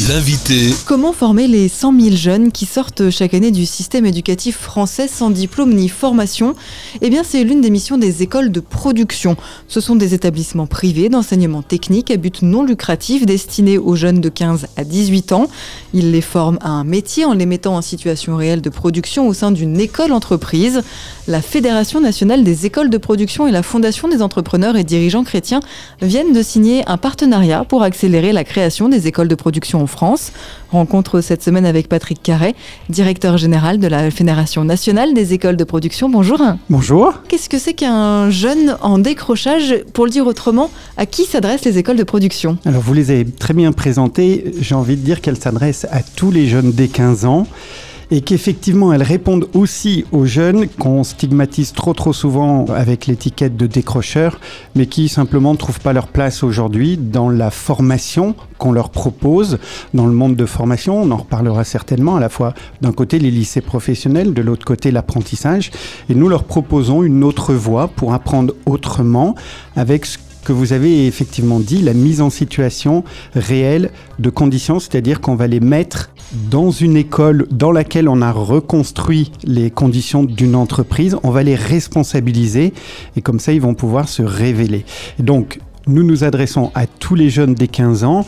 L'invité. Comment former les 100 000 jeunes qui sortent chaque année du système éducatif français sans diplôme ni formation? Eh bien, c'est l'une des missions des écoles de production. Ce sont des établissements privés d'enseignement technique à but non lucratif destinés aux jeunes de 15 à 18 ans. Ils les forment à un métier en les mettant en situation réelle de production au sein d'une école entreprise. La Fédération nationale des écoles de production et la Fondation des entrepreneurs et dirigeants chrétiens viennent de signer un partenariat pour accélérer la création des écoles de production en France. Rencontre cette semaine avec Patrick Carret, directeur général de la Fédération nationale des écoles de production. Bonjour. Bonjour. Qu'est-ce que c'est qu'un jeune en décrochage Pour le dire autrement, à qui s'adressent les écoles de production Alors vous les avez très bien présentées. J'ai envie de dire qu'elles s'adressent à tous les jeunes dès 15 ans et qu'effectivement elles répondent aussi aux jeunes qu'on stigmatise trop trop souvent avec l'étiquette de décrocheur, mais qui simplement ne trouvent pas leur place aujourd'hui dans la formation qu'on leur propose dans le monde de formation. On en reparlera certainement à la fois d'un côté les lycées professionnels, de l'autre côté l'apprentissage, et nous leur proposons une autre voie pour apprendre autrement avec ce que vous avez effectivement dit, la mise en situation réelle de conditions, c'est-à-dire qu'on va les mettre dans une école dans laquelle on a reconstruit les conditions d'une entreprise, on va les responsabiliser et comme ça ils vont pouvoir se révéler. donc nous nous adressons à tous les jeunes des 15 ans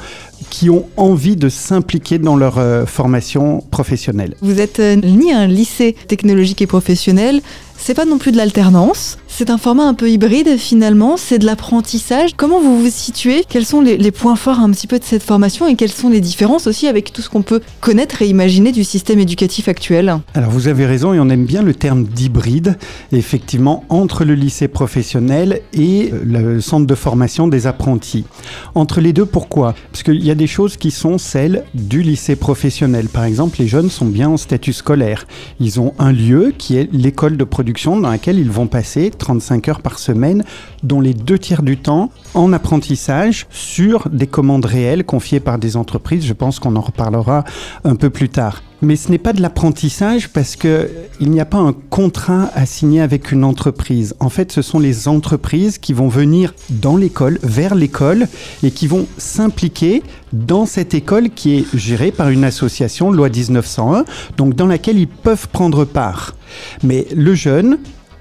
qui ont envie de s'impliquer dans leur euh, formation professionnelle. Vous êtes euh, ni un lycée technologique et professionnel, c'est pas non plus de l'alternance, c'est un format un peu hybride finalement, c'est de l'apprentissage. Comment vous vous situez? Quels sont les, points forts un petit peu de cette formation et quelles sont les différences aussi avec tout ce qu'on peut connaître et imaginer du système éducatif actuel? Alors vous avez raison et on aime bien le terme d'hybride, effectivement, entre le lycée professionnel et le centre de formation des apprentis. Entre les deux, pourquoi? Parce qu'il y a des choses qui sont celles du lycée professionnel. Par exemple, les jeunes sont bien en statut scolaire. Ils ont un lieu qui est l'école de production dans laquelle ils vont passer 35 heures par semaine, dont les deux tiers du temps en apprentissage sur des commandes réelles confiées par des entreprises. Je pense qu'on en reparlera un peu plus tard. Mais ce n'est pas de l'apprentissage parce que il n'y a pas un contrat à signer avec une entreprise. En fait, ce sont les entreprises qui vont venir dans l'école, vers l'école, et qui vont s'impliquer dans cette école qui est gérée par une association, loi 1901, donc dans laquelle ils peuvent prendre part. Mais le jeune,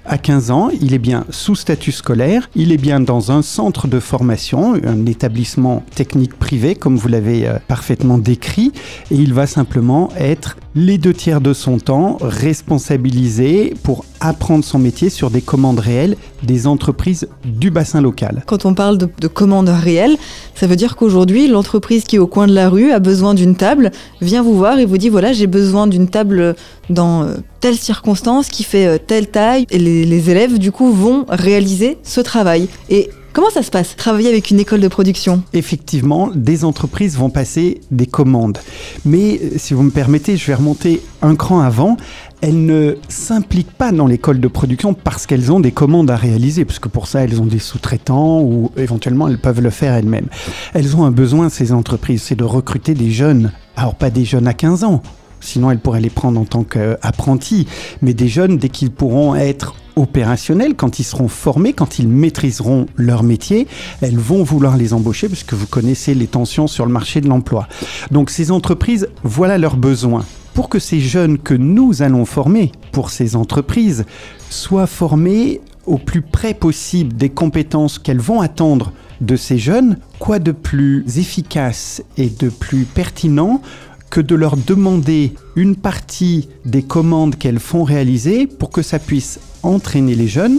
à 15 ans, il est bien sous statut scolaire, il est bien dans un centre de formation, un établissement technique privé, comme vous l'avez euh, parfaitement décrit, et il va simplement être les deux tiers de son temps responsabilisé pour apprendre son métier sur des commandes réelles des entreprises du bassin local. Quand on parle de, commandes réelles, ça veut dire qu'aujourd'hui, l'entreprise qui est au coin de la rue a besoin d'une table, vient vous voir et vous dit voilà, j'ai besoin d'une table dans euh, telle circonstance qui fait euh, telle taille. Et les, les élèves, du coup, vont réaliser ce travail. Et Comment ça se passe, travailler avec une école de production? Effectivement, des entreprises vont passer des commandes. Mais euh, si vous me permettez, je vais remonter un cran avant. Elles ne s'impliquent pas dans l'école de production parce qu'elles ont des commandes à réaliser, parce que pour ça, elles ont des sous-traitants ou éventuellement elles peuvent le faire elles-mêmes. Elles ont un besoin, ces entreprises, c'est de recruter des jeunes. Alors pas des jeunes à 15 ans, sinon elles pourraient les prendre en tant qu'apprentis, mais des jeunes dès qu'ils pourront être opérationnels, quand ils seront formés, quand ils maîtriseront leur métier, elles vont vouloir les embaucher parce que vous connaissez les tensions sur le marché de l'emploi. Donc ces entreprises, voilà leurs besoins. Pour que ces jeunes que nous allons former pour ces entreprises soient formés au plus près possible des compétences qu'elles vont attendre de ces jeunes, quoi de plus efficace et de plus pertinent que de leur demander une partie des commandes qu'elles font réaliser pour que ça puisse entraîner les jeunes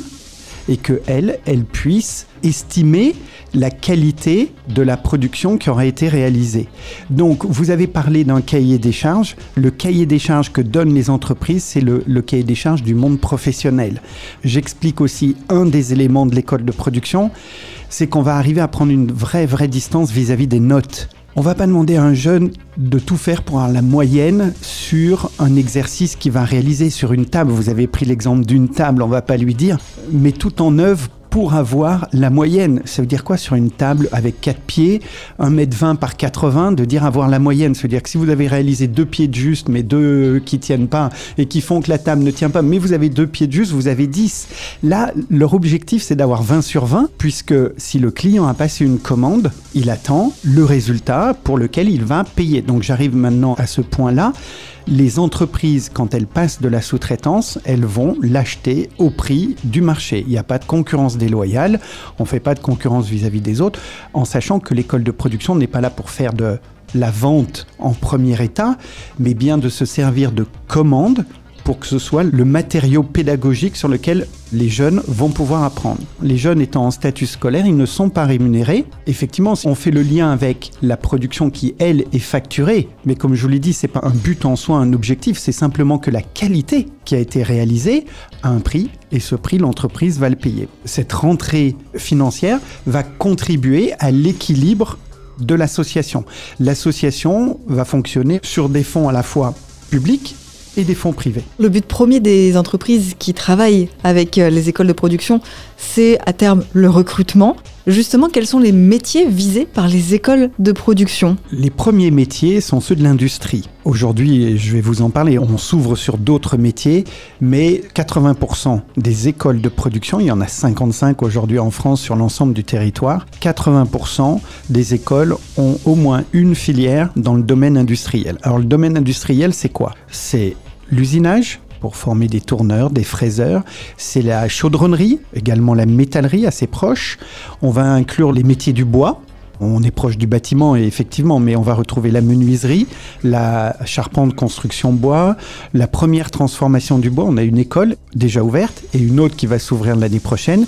et qu'elles, elles puissent estimer la qualité de la production qui aura été réalisée. Donc, vous avez parlé d'un cahier des charges. Le cahier des charges que donnent les entreprises, c'est le, cahier des charges du monde professionnel. J'explique aussi un des éléments de l'école de production, c'est qu'on va arriver à prendre une vraie, vraie distance vis à -vis des notes. On va pas demander à un jeune de tout faire pour avoir la moyenne sur un exercice qu'il va réaliser sur une table. Vous avez pris l'exemple d'une table, on va pas lui dire, mais tout en œuvre pour avoir la moyenne. Ça veut dire quoi sur une table avec 4 pieds, 1m20 par 80, de dire avoir la moyenne. Ça veut dire que si vous avez réalisé deux pieds de juste, mais deux qui tiennent pas, et qui font que la table ne tient pas, mais vous avez deux pieds de juste, vous avez 10. Là, leur objectif, c'est d'avoir 20 sur 20, puisque si le client a passé une commande, il attend le résultat pour lequel il va payer. Donc j'arrive maintenant à ce point-là les entreprises, quand elles passent de la sous-traitance, elles vont l'acheter au prix du marché. Il n'y a pas de concurrence déloyale, on ne fait pas de concurrence vis-à-vis des autres, en sachant que l'école de production n'est pas là pour faire de la vente en premier état, mais bien de se servir de commandes pour que ce soit le matériau pédagogique sur lequel les jeunes vont pouvoir apprendre. Les jeunes étant en statut scolaire, ils ne sont pas rémunérés. Effectivement, on fait le lien avec la production qui, elle, est facturée. Mais comme je vous l'ai dit, c'est pas un but en soi, un objectif, c'est simplement que la qualité qui a été réalisée a un prix et ce prix, l'entreprise va le payer. Cette rentrée financière va contribuer à l'équilibre de l'association. L'association va fonctionner sur des fonds à la fois publics et des fonds privés. Le but premier des entreprises qui travaillent avec euh, les écoles de production, c'est à terme le recrutement. Justement, quels sont les métiers visés par les écoles de production? Les premiers métiers sont ceux de l'industrie. Aujourd'hui, je vais vous en parler, on s'ouvre sur d'autres métiers, mais 80% des écoles de production, il y en a 55 aujourd'hui en France sur l'ensemble du territoire, 80% des écoles ont au moins une filière dans le domaine industriel. Alors le domaine industriel, c'est quoi? C'est l'usinage, pour former des tourneurs, des fraiseurs. C'est la chaudronnerie, également la métallerie assez proche. On va inclure les métiers du bois. On est proche du bâtiment, effectivement, mais on va retrouver la menuiserie, la charpente construction bois, la première transformation du bois. On a une école déjà ouverte et une autre qui va s'ouvrir l'année prochaine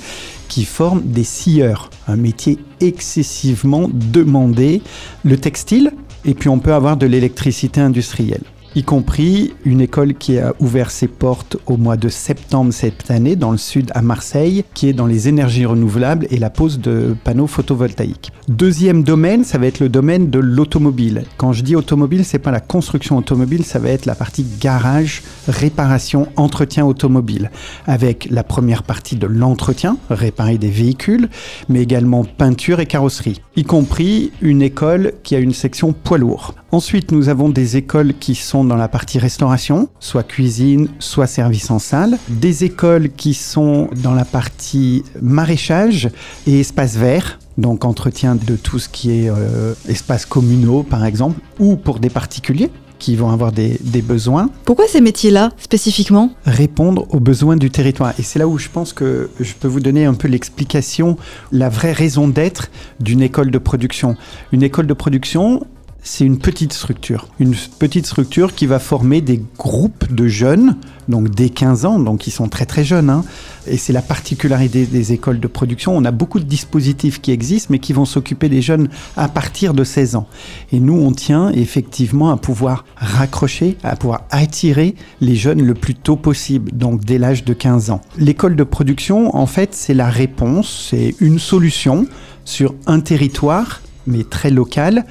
qui forme des scieurs, un métier excessivement demandé. Le textile, et puis on peut avoir de l'électricité industrielle y compris une école qui a ouvert ses portes au mois de septembre cette année dans le sud à Marseille, qui est dans les énergies renouvelables et la pose de panneaux photovoltaïques. Deuxième domaine, ça va être le domaine de l'automobile. Quand je dis automobile, c'est pas la construction automobile, ça va être la partie garage, réparation, entretien automobile, avec la première partie de l'entretien, réparer des véhicules, mais également peinture et carrosserie, y compris une école qui a une section poids lourd. Ensuite, nous avons des écoles qui sont dans la partie restauration, soit cuisine, soit service en salle. Des écoles qui sont dans la partie maraîchage et espace vert, donc entretien de tout ce qui est euh, espaces communaux par exemple, ou pour des particuliers qui vont avoir des, des besoins. Pourquoi ces métiers-là spécifiquement? Répondre aux besoins du territoire. Et c'est là où je pense que je peux vous donner un peu l'explication, la vraie raison d'être d'une école de production. Une école de production, c'est une petite structure. Une petite structure qui va former des groupes de jeunes, donc dès 15 ans, donc ils sont très très jeunes. Hein. Et c'est la particularité des, écoles de production. On a beaucoup de dispositifs qui existent, mais qui vont s'occuper des jeunes à partir de 16 ans. Et nous, on tient effectivement à pouvoir raccrocher, à pouvoir attirer les jeunes le plus tôt possible, donc dès l'âge de 15 ans. L'école de production, en fait, c'est la réponse, c'est une solution sur un territoire mais très local,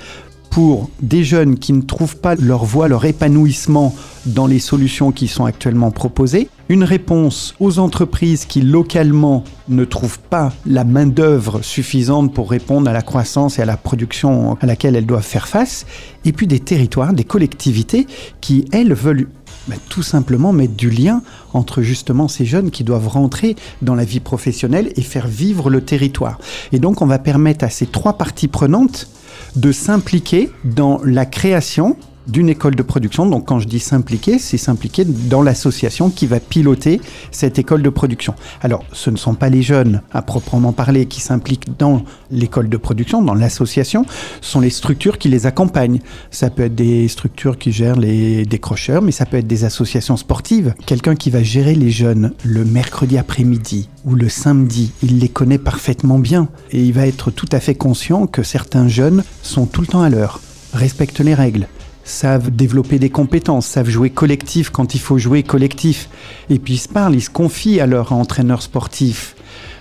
pour des jeunes qui ne trouvent pas leur voie, leur épanouissement dans les solutions qui sont actuellement proposées, une réponse aux entreprises qui localement ne trouvent pas la main-d'œuvre suffisante pour répondre à la croissance et à la production à laquelle elles doivent faire face, et puis des territoires, des collectivités qui, elles, veulent bah, tout simplement mettre du lien entre justement ces jeunes qui doivent rentrer dans la vie professionnelle et faire vivre le territoire. Et donc on va permettre à ces trois parties prenantes de s'impliquer dans la création d'une école de production. Donc quand je dis s'impliquer, c'est s'impliquer dans l'association qui va piloter cette école de production. Alors ce ne sont pas les jeunes à proprement parler qui s'impliquent dans l'école de production, dans l'association, ce sont les structures qui les accompagnent. Ça peut être des structures qui gèrent les décrocheurs, mais ça peut être des associations sportives. Quelqu'un qui va gérer les jeunes le mercredi après-midi ou le samedi, il les connaît parfaitement bien et il va être tout à fait conscient que certains jeunes sont tout le temps à l'heure, respectent les règles savent développer des compétences, savent jouer collectif quand il faut jouer collectif. Et puis ils se parlent, ils se confient à leur entraîneur sportif.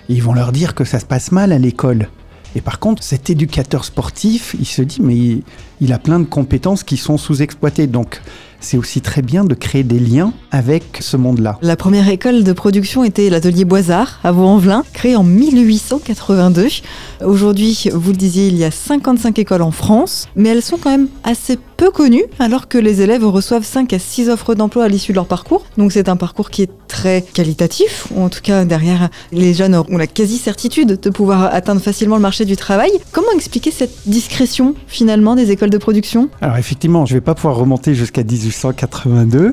Ils vont leur dire que ça se passe mal à l'école. Et par contre, cet éducateur sportif, il se dit, mais il, a plein de compétences qui sont sous-exploitées. Donc c'est aussi très bien de créer des liens avec ce monde-là. La première école de production était l'atelier Boisard à Vaux-en-Velin, créé en 1882. Aujourd'hui, vous le disiez, il y a 55 écoles en France, mais elles sont quand même assez peu connues, alors que les élèves reçoivent 5 à 6 offres d'emploi à l'issue de leur parcours. Donc c'est un parcours qui est très qualitatif, ou en tout cas derrière, les jeunes ont la quasi-certitude de pouvoir atteindre facilement le marché du travail. Comment expliquer cette discrétion finalement des écoles de production? Alors effectivement, je ne vais pas pouvoir remonter jusqu'à 1882,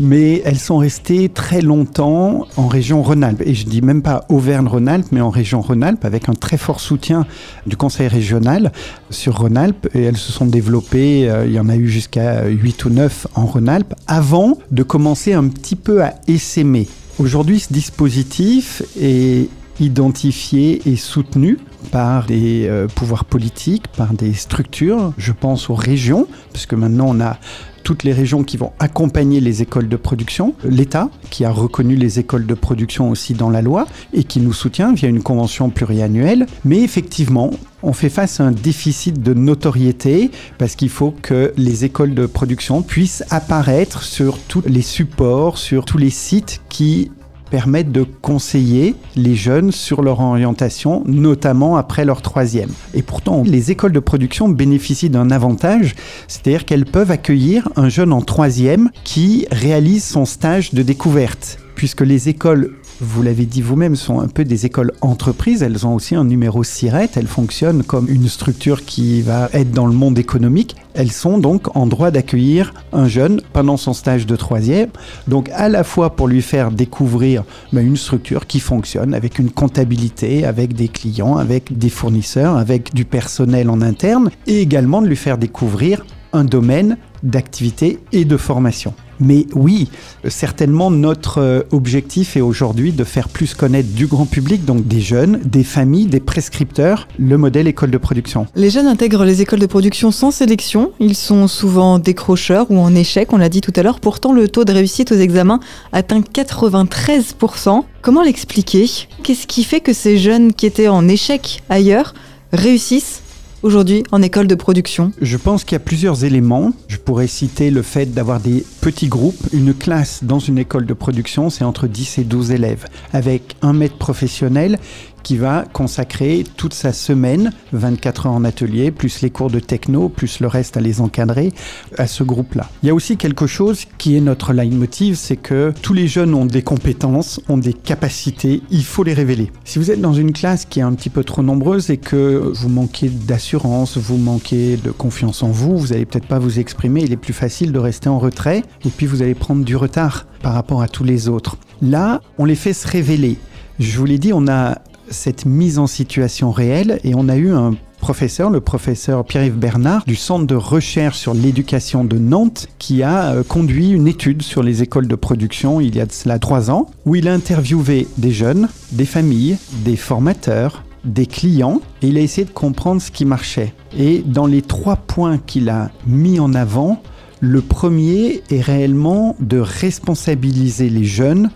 mais elles sont restées très longtemps en région Rhône-Alpes. Et je dis même pas Auvergne-Rhône-Alpes, mais en région Rhône-Alpes, avec un très fort soutien du conseil régional sur Rhône-Alpes. Et elles se sont développées, euh, il y en a eu jusqu'à 8 ou 9 en Rhône-Alpes, avant de commencer un petit peu à essaimer. Aujourd'hui, ce dispositif est identifié et soutenu par des euh, pouvoirs politiques, par des structures, je pense aux régions, puisque maintenant on a toutes les régions qui vont accompagner les écoles de production, l'État qui a reconnu les écoles de production aussi dans la loi et qui nous soutient via une convention pluriannuelle. Mais effectivement, on fait face à un déficit de notoriété parce qu'il faut que les écoles de production puissent apparaître sur tous les supports, sur tous les sites qui permettent de conseiller les jeunes sur leur orientation, notamment après leur troisième. Et pourtant, les écoles de production bénéficient d'un avantage, c'est-à-dire qu'elles peuvent accueillir un jeune en troisième qui réalise son stage de découverte puisque les écoles vous l'avez dit vous-même, sont un peu des écoles entreprises. Elles ont aussi un numéro SIRET. Elles fonctionnent comme une structure qui va être dans le monde économique. Elles sont donc en droit d'accueillir un jeune pendant son stage de troisième. Donc à la fois pour lui faire découvrir ben, une structure qui fonctionne avec une comptabilité, avec des clients, avec des fournisseurs, avec du personnel en interne, et également de lui faire découvrir un domaine d'activité et de formation. Mais oui, certainement notre euh, objectif est aujourd'hui de faire plus connaître du grand public, donc des jeunes, des familles, des prescripteurs, le modèle école de production. Les jeunes intègrent les écoles de production sans sélection. Ils sont souvent décrocheurs ou en échec, on l'a dit tout à l'heure. Pourtant, le taux de réussite aux examens atteint 93%. Comment l'expliquer? Qu'est-ce qui fait que ces jeunes qui étaient en échec ailleurs réussissent? Aujourd'hui en école de production Je pense qu'il y a plusieurs éléments. Je pourrais citer le fait d'avoir des petits groupes. Une classe dans une école de production, c'est entre 10 et 12 élèves, avec un maître professionnel qui va consacrer toute sa semaine, 24 heures en atelier, plus les cours de techno, plus le reste à les encadrer, à ce groupe-là. Il y a aussi quelque chose qui est notre leitmotiv, c'est que tous les jeunes ont des compétences, ont des capacités, il faut les révéler. Si vous êtes dans une classe qui est un petit peu trop nombreuse et que vous manquez d'assurance, vous manquez de confiance en vous, vous n'allez peut-être pas vous exprimer, il est plus facile de rester en retrait et puis vous allez prendre du retard par rapport à tous les autres. Là, on les fait se révéler. Je vous l'ai dit, on a cette mise en situation réelle et on a eu un professeur, le professeur Pierre-Yves Bernard du Centre de recherche sur l'éducation de Nantes, qui a euh, conduit une étude sur les écoles de production il y a de cela trois ans, où il a interviewé des jeunes, des familles, des formateurs, des clients, et il a essayé de comprendre ce qui marchait. Et dans les trois points qu'il a mis en avant, le premier est réellement de responsabiliser les jeunes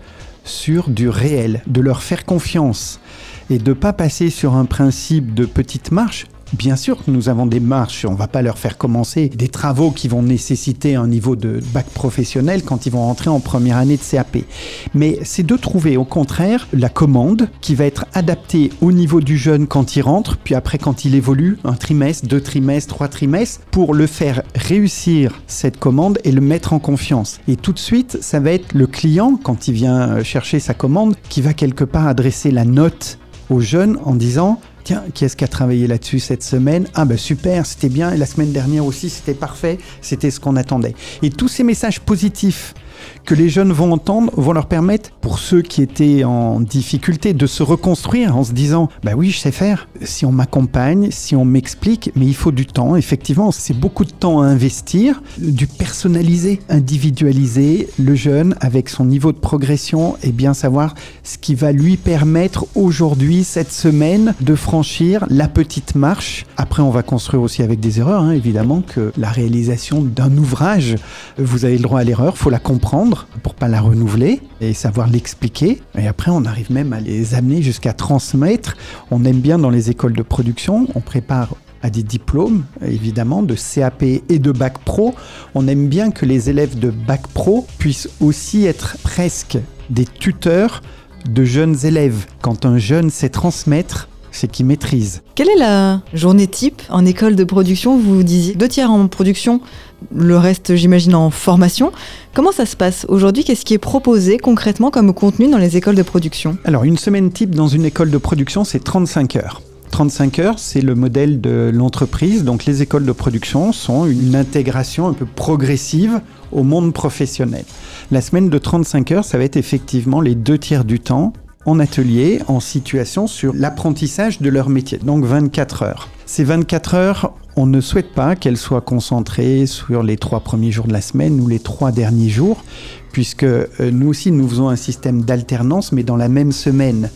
sur du réel, de leur faire confiance et de ne pas passer sur un principe de petite marche Bien sûr que nous avons des marches, on ne va pas leur faire commencer des travaux qui vont nécessiter un niveau de bac professionnel quand ils vont rentrer en première année de CAP. Mais c'est de trouver au contraire la commande qui va être adaptée au niveau du jeune quand il rentre, puis après quand il évolue, un trimestre, deux trimestres, trois trimestres, pour le faire réussir cette commande et le mettre en confiance. Et tout de suite, ça va être le client, quand il vient chercher sa commande, qui va quelque part adresser la note au jeune en disant Tiens, qui est-ce qui a travaillé là-dessus cette semaine? Ah ben super, c'était bien. Et la semaine dernière aussi, c'était parfait. C'était ce qu'on attendait. Et tous ces messages positifs que les jeunes vont entendre vont leur permettre, pour ceux qui étaient en difficulté, de se reconstruire en se disant Bah oui, je sais faire. Si on m'accompagne, si on m'explique, mais il faut du temps. Effectivement, c'est beaucoup de temps à investir, du personnaliser, individualiser le jeune avec son niveau de progression et bien savoir ce qui va lui permettre aujourd'hui, cette semaine, de franchir la petite marche. Après, on va construire aussi avec des erreurs, hein, évidemment, que la réalisation d'un ouvrage, vous avez le droit à l'erreur, faut la comprendre pour pas la renouveler et savoir l'expliquer. Et après, on arrive même à les amener jusqu'à transmettre. On aime bien dans les écoles de production, on prépare à des diplômes, évidemment, de CAP et de Bac Pro. On aime bien que les élèves de Bac Pro puissent aussi être presque des tuteurs de jeunes élèves. Quand un jeune sait transmettre, c'est qu'il maîtrise. Quelle est la journée type en école de production Vous disiez? Deux tiers en production, le reste j'imagine en formation. Comment ça se passe aujourd'hui? Qu'est-ce qui est proposé concrètement comme contenu dans les écoles de production? Alors une semaine type dans une école de production, c'est 35 heures. 35 heures, c'est le modèle de l'entreprise. Donc les écoles de production sont une intégration un peu progressive au monde professionnel. La semaine de 35 heures, ça va être effectivement les deux tiers du temps en atelier, en situation sur l'apprentissage de leur métier. Donc 24 heures. Ces 24 heures, on ne souhaite pas qu'elles soient concentrées sur les trois premiers jours de la semaine ou les trois derniers jours, puisque euh, nous aussi nous faisons un système d'alternance, mais dans la même semaine.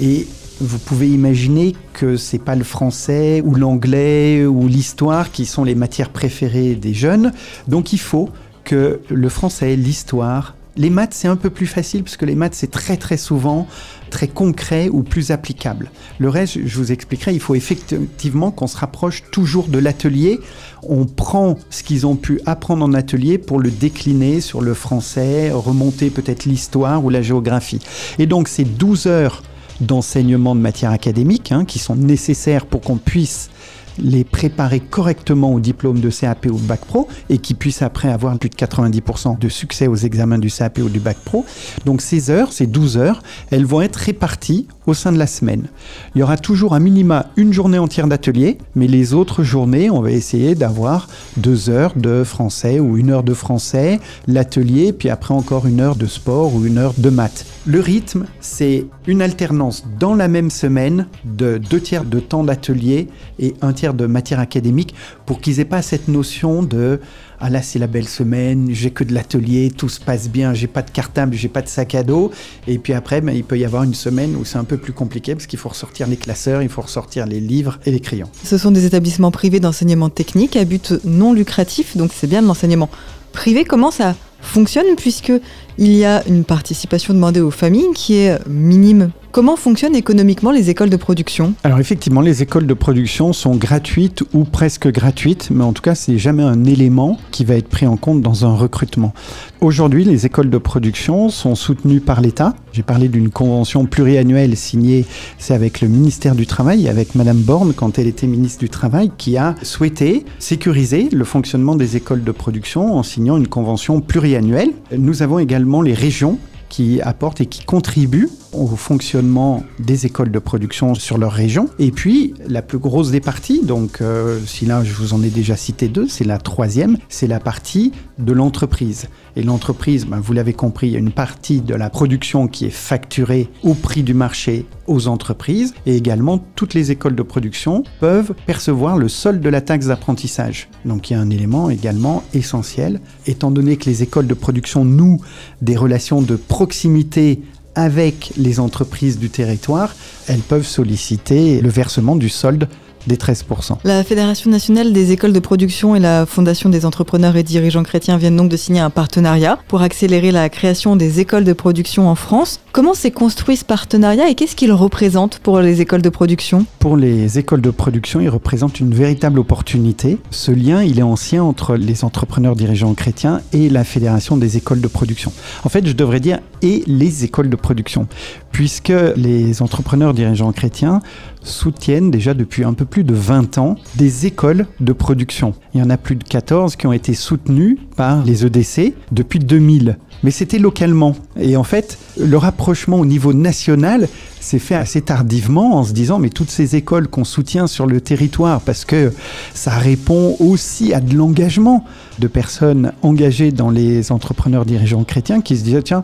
Et vous pouvez imaginer que c'est pas le français ou l'anglais ou l'histoire qui sont les matières préférées des jeunes. Donc il faut que le français, l'histoire, les maths, c'est un peu plus facile parce que les maths, c'est très très souvent très concret ou plus applicable. Le reste, je vous expliquerai, il faut effectivement qu'on se rapproche toujours de l'atelier. On prend ce qu'ils ont pu apprendre en atelier pour le décliner sur le français, remonter peut-être l'histoire ou la géographie. Et donc, ces 12 heures d'enseignement de matière académique hein, qui sont nécessaires pour qu'on puisse les préparer correctement au diplôme de CAP ou de Bac Pro et qui puissent après avoir plus de 90% de succès aux examens du CAP ou du Bac Pro. Donc ces heures, ces 12 heures, elles vont être réparties au sein de la semaine. Il y aura toujours un minima une journée entière d'atelier, mais les autres journées, on va essayer d'avoir deux heures de français ou une heure de français, l'atelier, puis après encore une heure de sport ou une heure de maths. Le rythme, c'est une alternance dans la même semaine de deux tiers de temps d'atelier et un tiers de matière académique pour qu'ils aient pas cette notion de ah là c'est la belle semaine, j'ai que de l'atelier, tout se passe bien, j'ai pas de cartable, j'ai pas de sac à dos et puis après ben, il peut y avoir une semaine où c'est un peu plus compliqué parce qu'il faut ressortir les classeurs, il faut ressortir les livres et les crayons. Ce sont des établissements privés d'enseignement technique à but non lucratif, donc c'est bien de l'enseignement privé. Comment ça fonctionne puisque il y a une participation demandée aux familles qui est minime? Comment fonctionnent économiquement les écoles de production? Alors effectivement, les écoles de production sont gratuites ou presque gratuites, mais en tout cas, c'est jamais un élément qui va être pris en compte dans un recrutement. Aujourd'hui, les écoles de production sont soutenues par l'État. J'ai parlé d'une convention pluriannuelle signée, c'est avec le ministère du Travail, avec Madame Borne quand elle était ministre du Travail, qui a souhaité sécuriser le fonctionnement des écoles de production en signant une convention pluriannuelle. Nous avons également les régions qui apportent et qui contribuent au fonctionnement des écoles de production sur leur région. Et puis, la plus grosse des parties, donc euh, si là je vous en ai déjà cité deux, c'est la troisième, c'est la partie de l'entreprise. Et l'entreprise, ben, vous l'avez compris, il y a une partie de la production qui est facturée au prix du marché aux entreprises. Et également, toutes les écoles de production peuvent percevoir le solde de la taxe d'apprentissage. Donc il y a un élément également essentiel, étant donné que les écoles de production nouent des relations de proximité avec les entreprises du territoire, elles peuvent solliciter le versement du solde des 13%. La Fédération nationale des écoles de production et la Fondation des entrepreneurs et dirigeants chrétiens viennent donc de signer un partenariat pour accélérer la création des écoles de production en France. Comment s'est construit ce partenariat et qu'est-ce qu'il représente pour les écoles de production? Pour les écoles de production, il représente une véritable opportunité. Ce lien, il est ancien entre les entrepreneurs dirigeants chrétiens et la Fédération des écoles de production. En fait, je devrais dire et les écoles de production, puisque les entrepreneurs dirigeants chrétiens soutiennent déjà depuis un peu plus de 20 ans des écoles de production. Il y en a plus de 14 qui ont été soutenues par les EDC depuis 2000. Mais c'était localement. Et en fait, le rapprochement au niveau national s'est fait assez tardivement en se disant mais toutes ces écoles qu'on soutient sur le territoire parce que ça répond aussi à de l'engagement de personnes engagées dans les entrepreneurs dirigeants chrétiens qui se disaient tiens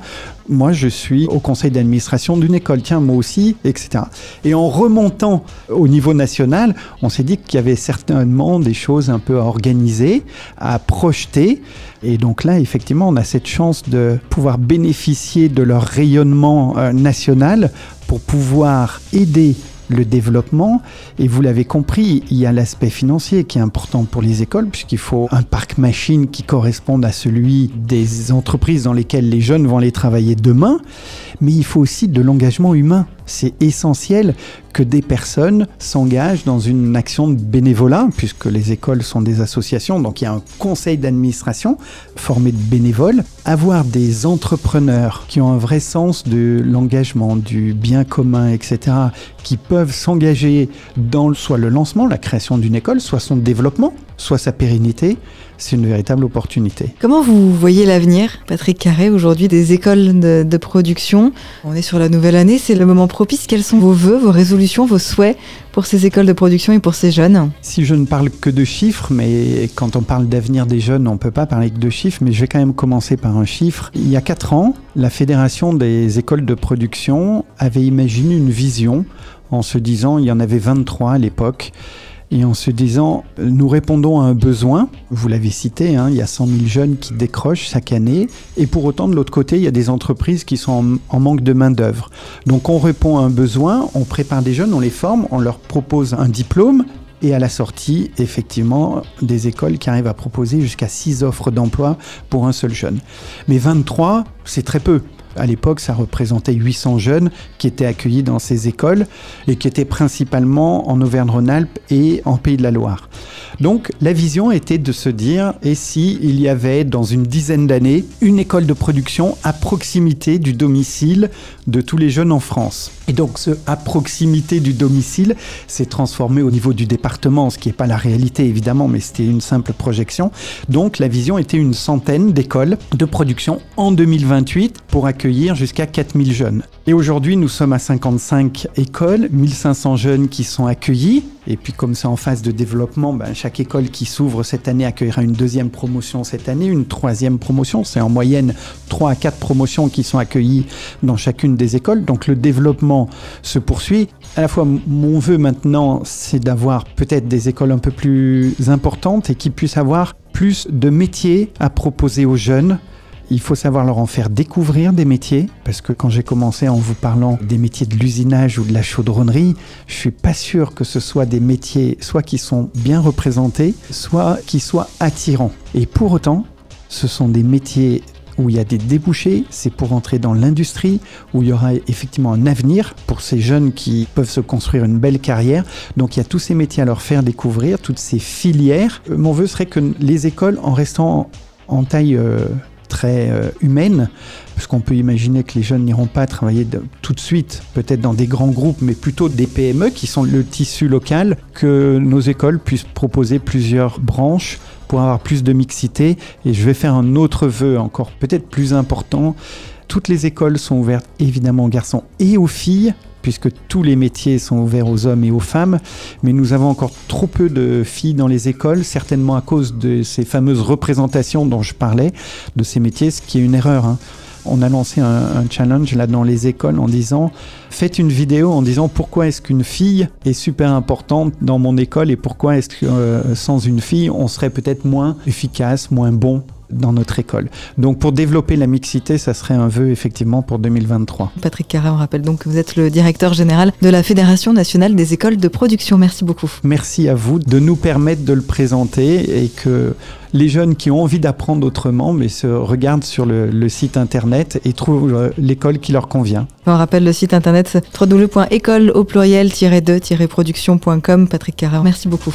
moi je suis au conseil d'administration d'une école tiens moi aussi etc et en remontant au niveau national on s'est dit qu'il y avait certainement des choses un peu à organiser à projeter. Et donc là effectivement on a cette chance de pouvoir bénéficier de leur rayonnement euh, national pour pouvoir aider le développement. Et vous l'avez compris, il y a l'aspect financier qui est important pour les écoles, puisqu'il faut un parc machine qui corresponde à celui des entreprises dans lesquelles les jeunes vont aller travailler demain. Mais il faut aussi de l'engagement humain. C'est essentiel que des personnes s'engagent dans une action de bénévolat, puisque les écoles sont des associations, donc il y a un conseil d'administration formé de bénévoles. Avoir des entrepreneurs qui ont un vrai sens de l'engagement, du bien commun, etc., qui peuvent s'engager dans soit le lancement, la création d'une école, soit son développement, soit sa pérennité, c'est une véritable opportunité. Comment vous voyez l'avenir, Patrick Carré, aujourd'hui des écoles de, production? On est sur la nouvelle année, c'est le moment propice. Quels sont vos voeux, vos résolutions, vos souhaits pour ces écoles de production et pour ces jeunes? Si je ne parle que de chiffres, mais quand on parle d'avenir des jeunes, on ne peut pas parler que de chiffres, mais je vais quand même commencer par un chiffre. Il y a quatre ans, la Fédération des écoles de production avait imaginé une vision en se disant, il y en avait 23 à l'époque, et en se disant, nous répondons à un besoin, vous l'avez cité, hein, il y a 100 000 jeunes qui décrochent chaque année, et pour autant de l'autre côté, il y a des entreprises qui sont en, manque de main-d'œuvre. Donc on répond à un besoin, on prépare des jeunes, on les forme, on leur propose un diplôme, et à la sortie, effectivement, des écoles qui arrivent à proposer jusqu'à 6 offres d'emploi pour un seul jeune. Mais 23, c'est très peu. À l'époque, ça représentait 800 jeunes qui étaient accueillis dans ces écoles et qui étaient principalement en Auvergne-Rhône-Alpes et en Pays de la Loire. Donc la vision était de se dire, et si il y avait dans une dizaine d'années une école de production à proximité du domicile de tous les jeunes en France? Et donc ce à proximité du domicile s'est transformé au niveau du département, ce qui n'est pas la réalité évidemment, mais c'était une simple projection. Donc la vision était une centaine d'écoles de production en 2028 pour accueillir jusqu'à 4000 jeunes. Et aujourd'hui, nous sommes à 55 écoles, 1500 jeunes qui sont accueillis. Et puis comme c'est en phase de développement, ben, chaque école qui s'ouvre cette année accueillera une deuxième promotion cette année, une troisième promotion. C'est en moyenne 3 à 4 promotions qui sont accueillies dans chacune des écoles. Donc le développement se poursuit. À la fois, mon vœu maintenant, c'est d'avoir peut-être des écoles un peu plus importantes et qui puissent avoir plus de métiers à proposer aux jeunes il faut savoir leur en faire découvrir des métiers, parce que quand j'ai commencé en vous parlant des métiers de l'usinage ou de la chaudronnerie, je suis pas sûr que ce soit des métiers soit qui sont bien représentés, soit qui soient attirants. Et pour autant, ce sont des métiers où il y a des débouchés, c'est pour entrer dans l'industrie, où il y aura effectivement un avenir pour ces jeunes qui peuvent se construire une belle carrière. Donc il y a tous ces métiers à leur faire découvrir, toutes ces filières. Euh, mon vœu serait que les écoles, en restant en taille euh, très euh, humaine, parce qu'on peut imaginer que les jeunes n'iront pas travailler tout de suite, peut-être dans des grands groupes, mais plutôt des PME qui sont le tissu local, que nos écoles puissent proposer plusieurs branches pour avoir plus de mixité. Et je vais faire un autre vœu encore peut-être plus important. Toutes les écoles sont ouvertes évidemment aux garçons et aux filles, puisque tous les métiers sont ouverts aux hommes et aux femmes, mais nous avons encore trop peu de filles dans les écoles, certainement à cause de ces fameuses représentations dont je parlais, de ces métiers, ce qui est une erreur. Hein. On a lancé un, challenge là dans les écoles en disant faites une vidéo en disant pourquoi est-ce qu'une fille est super importante dans mon école et pourquoi est-ce que euh, sans une fille on serait peut-être moins efficace, moins bon dans notre école. Donc pour développer la mixité, ça serait un vœu effectivement pour 2023. Patrick Carra, on rappelle donc que vous êtes le directeur général de la Fédération nationale des écoles de production. Merci beaucoup. Merci à vous de nous permettre de le présenter et que les jeunes qui ont envie d'apprendre autrement mais se regardent sur le, site internet et trouvent euh, l'école qui leur convient. On rappelle le site internet www.école au pluriel-2-production.com. Patrick Carra, merci beaucoup.